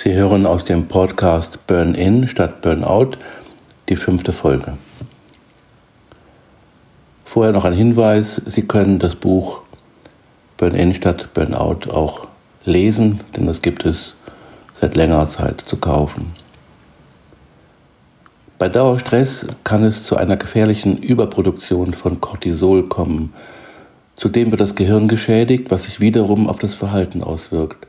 Sie hören aus dem Podcast Burn In statt Burnout die fünfte Folge. Vorher noch ein Hinweis, Sie können das Buch Burn In statt Burnout auch lesen, denn das gibt es seit längerer Zeit zu kaufen. Bei Dauerstress kann es zu einer gefährlichen Überproduktion von Cortisol kommen. Zudem wird das Gehirn geschädigt, was sich wiederum auf das Verhalten auswirkt.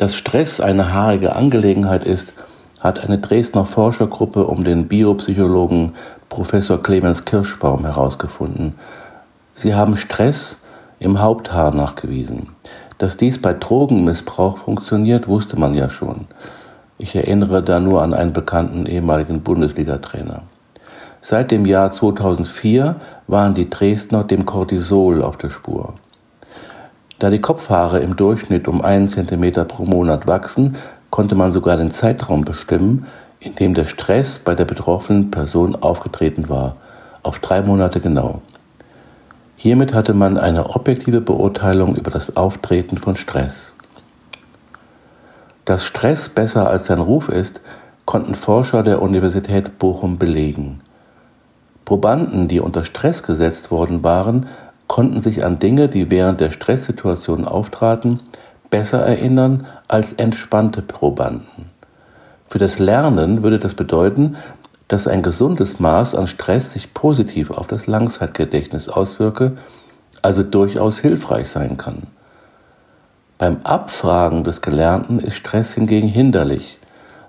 Dass Stress eine haarige Angelegenheit ist, hat eine Dresdner Forschergruppe um den Biopsychologen Professor Clemens Kirschbaum herausgefunden. Sie haben Stress im Haupthaar nachgewiesen. Dass dies bei Drogenmissbrauch funktioniert, wusste man ja schon. Ich erinnere da nur an einen bekannten ehemaligen Bundesliga-Trainer. Seit dem Jahr 2004 waren die Dresdner dem Cortisol auf der Spur. Da die Kopfhaare im Durchschnitt um einen Zentimeter pro Monat wachsen, konnte man sogar den Zeitraum bestimmen, in dem der Stress bei der betroffenen Person aufgetreten war, auf drei Monate genau. Hiermit hatte man eine objektive Beurteilung über das Auftreten von Stress. Dass Stress besser als sein Ruf ist, konnten Forscher der Universität Bochum belegen. Probanden, die unter Stress gesetzt worden waren, konnten sich an Dinge, die während der Stresssituation auftraten, besser erinnern als entspannte Probanden. Für das Lernen würde das bedeuten, dass ein gesundes Maß an Stress sich positiv auf das Langzeitgedächtnis auswirke, also durchaus hilfreich sein kann. Beim Abfragen des Gelernten ist Stress hingegen hinderlich.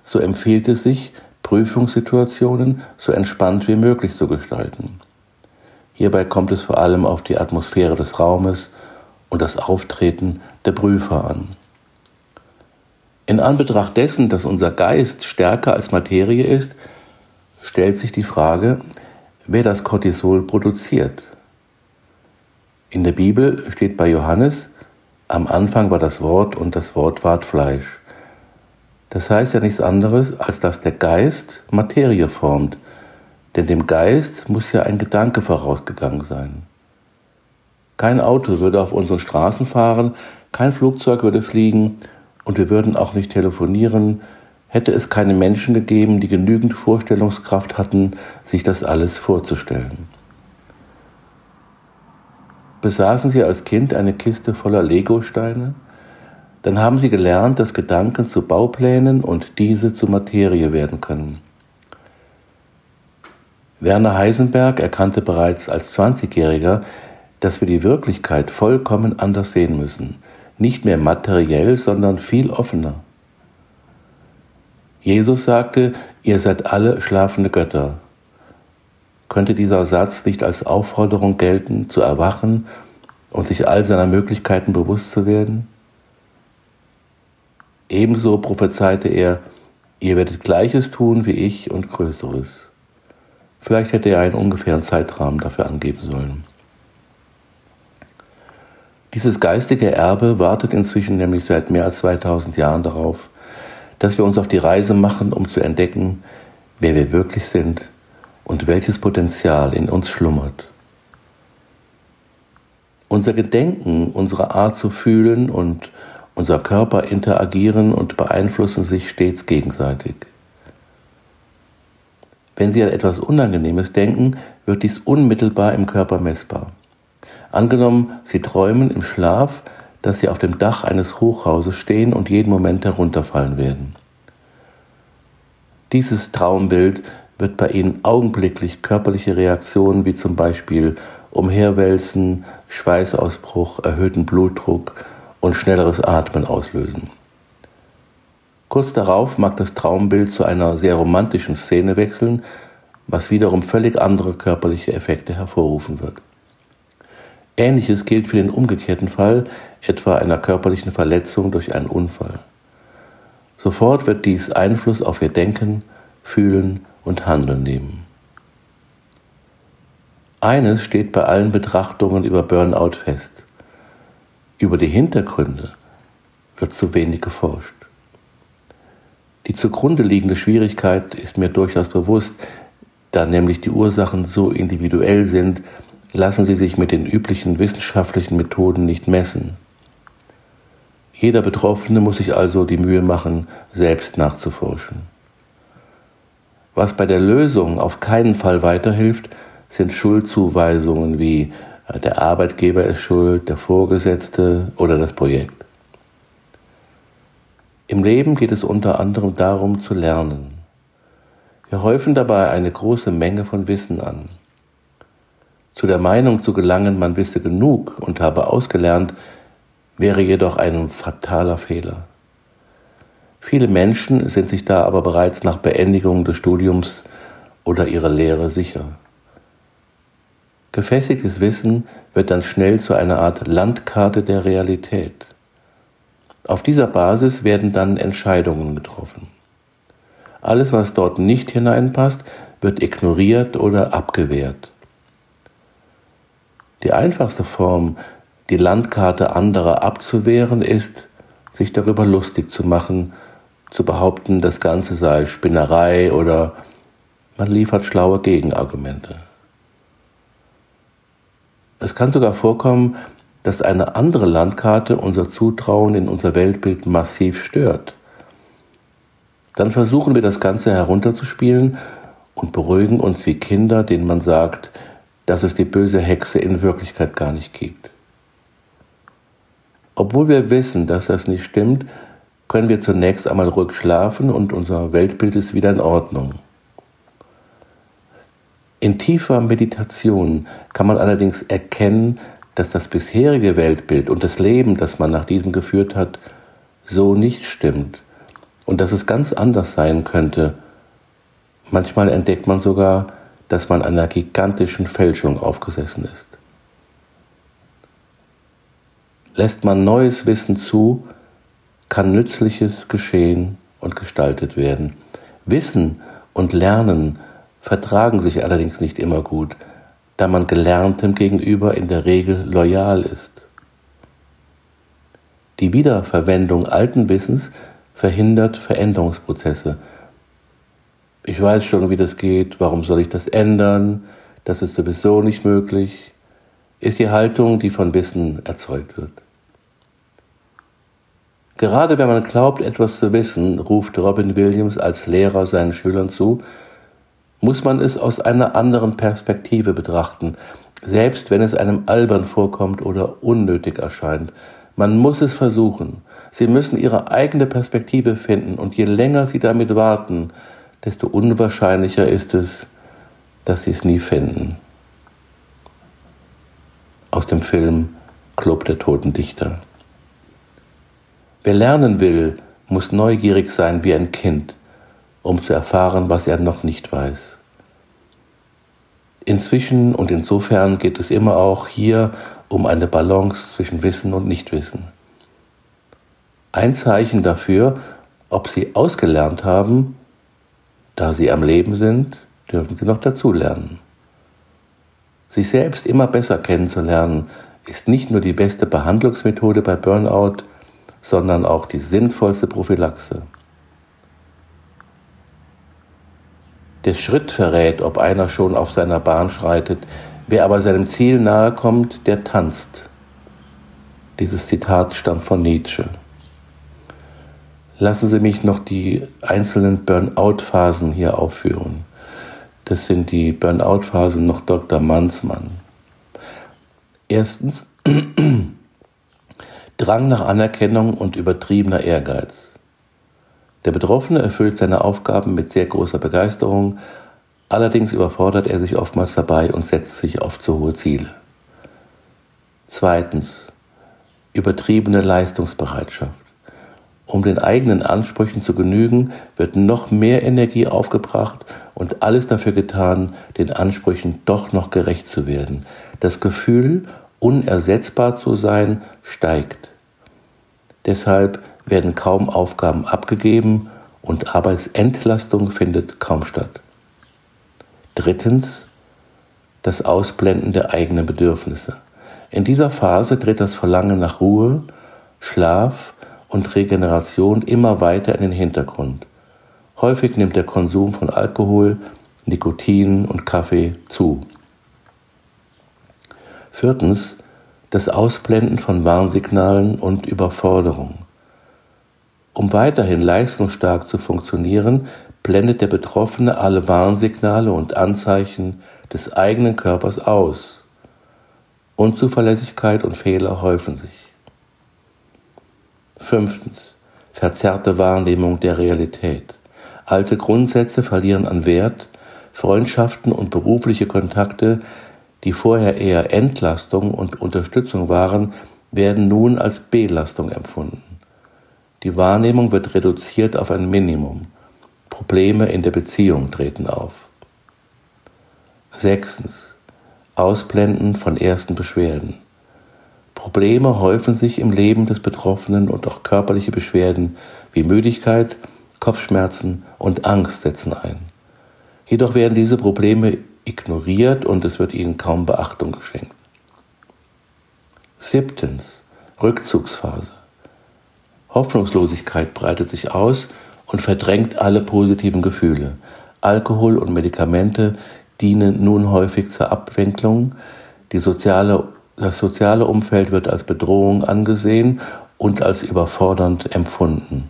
So empfiehlt es sich, Prüfungssituationen so entspannt wie möglich zu gestalten. Hierbei kommt es vor allem auf die Atmosphäre des Raumes und das Auftreten der Prüfer an. In Anbetracht dessen, dass unser Geist stärker als Materie ist, stellt sich die Frage, wer das Cortisol produziert. In der Bibel steht bei Johannes, am Anfang war das Wort und das Wort ward Fleisch. Das heißt ja nichts anderes, als dass der Geist Materie formt, denn dem Geist muss ja ein Gedanke vorausgegangen sein. Kein Auto würde auf unseren Straßen fahren, kein Flugzeug würde fliegen und wir würden auch nicht telefonieren, hätte es keine Menschen gegeben, die genügend Vorstellungskraft hatten, sich das alles vorzustellen. Besaßen Sie als Kind eine Kiste voller Legosteine? Dann haben Sie gelernt, dass Gedanken zu Bauplänen und diese zu Materie werden können. Werner Heisenberg erkannte bereits als 20-Jähriger, dass wir die Wirklichkeit vollkommen anders sehen müssen, nicht mehr materiell, sondern viel offener. Jesus sagte, ihr seid alle schlafende Götter. Könnte dieser Satz nicht als Aufforderung gelten, zu erwachen und sich all seiner Möglichkeiten bewusst zu werden? Ebenso prophezeite er, ihr werdet Gleiches tun wie ich und Größeres. Vielleicht hätte er einen ungefähren Zeitrahmen dafür angeben sollen. Dieses geistige Erbe wartet inzwischen nämlich seit mehr als 2000 Jahren darauf, dass wir uns auf die Reise machen, um zu entdecken, wer wir wirklich sind und welches Potenzial in uns schlummert. Unser Gedenken, unsere Art zu fühlen und unser Körper interagieren und beeinflussen sich stets gegenseitig. Wenn Sie an etwas Unangenehmes denken, wird dies unmittelbar im Körper messbar. Angenommen, Sie träumen im Schlaf, dass Sie auf dem Dach eines Hochhauses stehen und jeden Moment herunterfallen werden. Dieses Traumbild wird bei Ihnen augenblicklich körperliche Reaktionen wie zum Beispiel Umherwälzen, Schweißausbruch, erhöhten Blutdruck und schnelleres Atmen auslösen. Kurz darauf mag das Traumbild zu einer sehr romantischen Szene wechseln, was wiederum völlig andere körperliche Effekte hervorrufen wird. Ähnliches gilt für den umgekehrten Fall, etwa einer körperlichen Verletzung durch einen Unfall. Sofort wird dies Einfluss auf ihr Denken, Fühlen und Handeln nehmen. Eines steht bei allen Betrachtungen über Burnout fest. Über die Hintergründe wird zu wenig geforscht. Die zugrunde liegende Schwierigkeit ist mir durchaus bewusst, da nämlich die Ursachen so individuell sind, lassen sie sich mit den üblichen wissenschaftlichen Methoden nicht messen. Jeder Betroffene muss sich also die Mühe machen, selbst nachzuforschen. Was bei der Lösung auf keinen Fall weiterhilft, sind Schuldzuweisungen wie äh, der Arbeitgeber ist schuld, der Vorgesetzte oder das Projekt. Im Leben geht es unter anderem darum zu lernen. Wir häufen dabei eine große Menge von Wissen an. Zu der Meinung zu gelangen, man wisse genug und habe ausgelernt, wäre jedoch ein fataler Fehler. Viele Menschen sind sich da aber bereits nach Beendigung des Studiums oder ihrer Lehre sicher. Gefestigtes Wissen wird dann schnell zu einer Art Landkarte der Realität. Auf dieser Basis werden dann Entscheidungen getroffen. Alles, was dort nicht hineinpasst, wird ignoriert oder abgewehrt. Die einfachste Form, die Landkarte anderer abzuwehren, ist, sich darüber lustig zu machen, zu behaupten, das Ganze sei Spinnerei oder man liefert schlaue Gegenargumente. Es kann sogar vorkommen, dass eine andere Landkarte unser Zutrauen in unser Weltbild massiv stört. Dann versuchen wir das Ganze herunterzuspielen und beruhigen uns wie Kinder, denen man sagt, dass es die böse Hexe in Wirklichkeit gar nicht gibt. Obwohl wir wissen, dass das nicht stimmt, können wir zunächst einmal ruhig schlafen und unser Weltbild ist wieder in Ordnung. In tiefer Meditation kann man allerdings erkennen, dass das bisherige Weltbild und das Leben, das man nach diesem geführt hat, so nicht stimmt und dass es ganz anders sein könnte. Manchmal entdeckt man sogar, dass man einer gigantischen Fälschung aufgesessen ist. Lässt man neues Wissen zu, kann Nützliches geschehen und gestaltet werden. Wissen und Lernen vertragen sich allerdings nicht immer gut, da man Gelerntem gegenüber in der Regel loyal ist. Die Wiederverwendung alten Wissens verhindert Veränderungsprozesse, ich weiß schon, wie das geht, warum soll ich das ändern, das ist sowieso nicht möglich, ist die Haltung, die von Wissen erzeugt wird. Gerade wenn man glaubt, etwas zu wissen, ruft Robin Williams als Lehrer seinen Schülern zu, muss man es aus einer anderen Perspektive betrachten, selbst wenn es einem albern vorkommt oder unnötig erscheint. Man muss es versuchen. Sie müssen ihre eigene Perspektive finden und je länger sie damit warten, desto unwahrscheinlicher ist es, dass sie es nie finden. Aus dem Film Club der Toten Dichter. Wer lernen will, muss neugierig sein wie ein Kind, um zu erfahren, was er noch nicht weiß. Inzwischen und insofern geht es immer auch hier um eine Balance zwischen Wissen und Nichtwissen. Ein Zeichen dafür, ob Sie ausgelernt haben, da Sie am Leben sind, dürfen Sie noch dazulernen. Sich selbst immer besser kennenzulernen, ist nicht nur die beste Behandlungsmethode bei Burnout, sondern auch die sinnvollste Prophylaxe. Der Schritt verrät, ob einer schon auf seiner Bahn schreitet, wer aber seinem Ziel nahe kommt, der tanzt. Dieses Zitat stammt von Nietzsche. Lassen Sie mich noch die einzelnen Burnout-Phasen hier aufführen. Das sind die Burnout-Phasen noch Dr. Mansmann. Erstens Drang nach Anerkennung und übertriebener Ehrgeiz. Der Betroffene erfüllt seine Aufgaben mit sehr großer Begeisterung, allerdings überfordert er sich oftmals dabei und setzt sich auf zu hohe Ziele. Zweitens übertriebene Leistungsbereitschaft. Um den eigenen Ansprüchen zu genügen, wird noch mehr Energie aufgebracht und alles dafür getan, den Ansprüchen doch noch gerecht zu werden. Das Gefühl, unersetzbar zu sein, steigt. Deshalb werden kaum Aufgaben abgegeben und Arbeitsentlastung findet kaum statt. Drittens, das Ausblenden der eigenen Bedürfnisse. In dieser Phase tritt das Verlangen nach Ruhe, Schlaf und Regeneration immer weiter in den Hintergrund. Häufig nimmt der Konsum von Alkohol, Nikotin und Kaffee zu. Viertens, das Ausblenden von Warnsignalen und Überforderung. Um weiterhin leistungsstark zu funktionieren, blendet der Betroffene alle Warnsignale und Anzeichen des eigenen Körpers aus. Unzuverlässigkeit und Fehler häufen sich. Fünftens. Verzerrte Wahrnehmung der Realität. Alte Grundsätze verlieren an Wert, Freundschaften und berufliche Kontakte, die vorher eher Entlastung und Unterstützung waren, werden nun als Belastung empfunden. Die Wahrnehmung wird reduziert auf ein Minimum. Probleme in der Beziehung treten auf. Sechstens. Ausblenden von ersten Beschwerden. Probleme häufen sich im Leben des Betroffenen und auch körperliche Beschwerden wie Müdigkeit, Kopfschmerzen und Angst setzen ein. Jedoch werden diese Probleme ignoriert und es wird ihnen kaum Beachtung geschenkt. Siebtens. Rückzugsphase. Hoffnungslosigkeit breitet sich aus und verdrängt alle positiven Gefühle. Alkohol und Medikamente dienen nun häufig zur. Die soziale, das soziale Umfeld wird als Bedrohung angesehen und als überfordernd empfunden.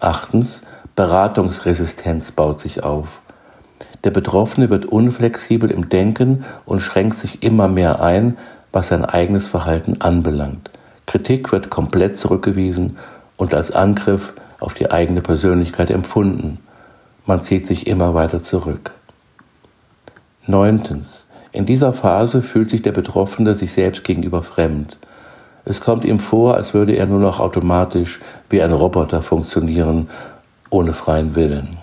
Achtens, Beratungsresistenz baut sich auf. Der Betroffene wird unflexibel im Denken und schränkt sich immer mehr ein, was sein eigenes Verhalten anbelangt. Kritik wird komplett zurückgewiesen und als Angriff auf die eigene Persönlichkeit empfunden. Man zieht sich immer weiter zurück. Neuntens. In dieser Phase fühlt sich der Betroffene sich selbst gegenüber fremd. Es kommt ihm vor, als würde er nur noch automatisch wie ein Roboter funktionieren, ohne freien Willen.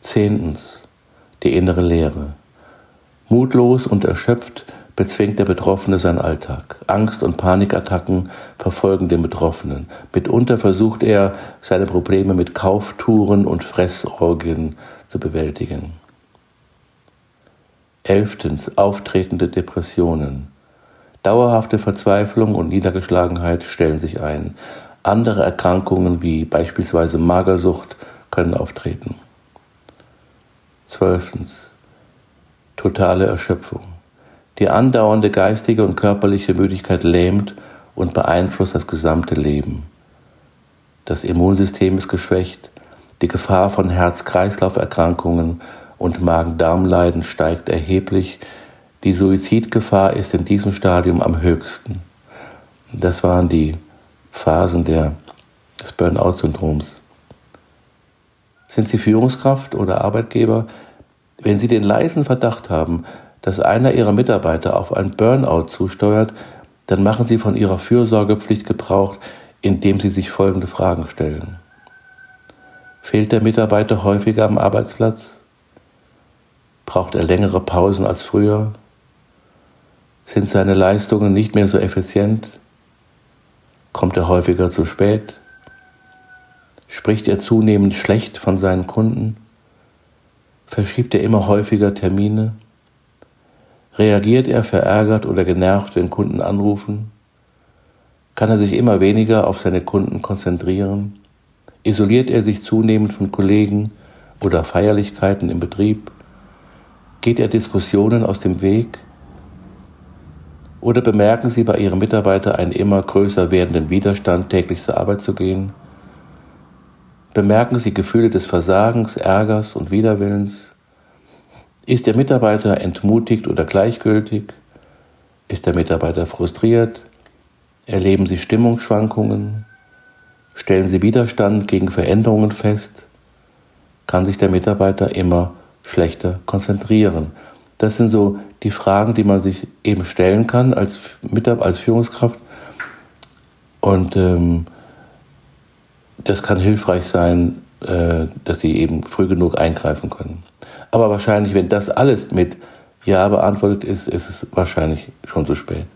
Zehntens. Die innere Leere. Mutlos und erschöpft bezwingt der Betroffene seinen Alltag. Angst- und Panikattacken verfolgen den Betroffenen. Mitunter versucht er, seine Probleme mit Kauftouren und Fressorgien zu bewältigen. Elftens. Auftretende Depressionen. Dauerhafte Verzweiflung und Niedergeschlagenheit stellen sich ein. Andere Erkrankungen wie beispielsweise Magersucht können auftreten. Zwölftens. Totale Erschöpfung. Die andauernde geistige und körperliche Müdigkeit lähmt und beeinflusst das gesamte Leben. Das Immunsystem ist geschwächt, die Gefahr von Herz-Kreislauf-Erkrankungen und Magen-Darm-Leiden steigt erheblich, die Suizidgefahr ist in diesem Stadium am höchsten. Das waren die Phasen der, des Burnout-Syndroms. Sind Sie Führungskraft oder Arbeitgeber? Wenn Sie den leisen Verdacht haben, dass einer ihrer Mitarbeiter auf ein Burnout zusteuert, dann machen sie von ihrer Fürsorgepflicht Gebrauch, indem sie sich folgende Fragen stellen. Fehlt der Mitarbeiter häufiger am Arbeitsplatz? Braucht er längere Pausen als früher? Sind seine Leistungen nicht mehr so effizient? Kommt er häufiger zu spät? Spricht er zunehmend schlecht von seinen Kunden? Verschiebt er immer häufiger Termine? Reagiert er verärgert oder genervt, wenn Kunden anrufen? Kann er sich immer weniger auf seine Kunden konzentrieren? Isoliert er sich zunehmend von Kollegen oder Feierlichkeiten im Betrieb? Geht er Diskussionen aus dem Weg? Oder bemerken Sie bei Ihrem Mitarbeiter einen immer größer werdenden Widerstand, täglich zur Arbeit zu gehen? Bemerken Sie Gefühle des Versagens, Ärgers und Widerwillens? Ist der Mitarbeiter entmutigt oder gleichgültig? Ist der Mitarbeiter frustriert? Erleben Sie Stimmungsschwankungen? Stellen Sie Widerstand gegen Veränderungen fest? Kann sich der Mitarbeiter immer schlechter konzentrieren? Das sind so die Fragen, die man sich eben stellen kann als, als Führungskraft. Und ähm, das kann hilfreich sein, äh, dass Sie eben früh genug eingreifen können. Aber wahrscheinlich, wenn das alles mit Ja beantwortet ist, ist es wahrscheinlich schon zu spät.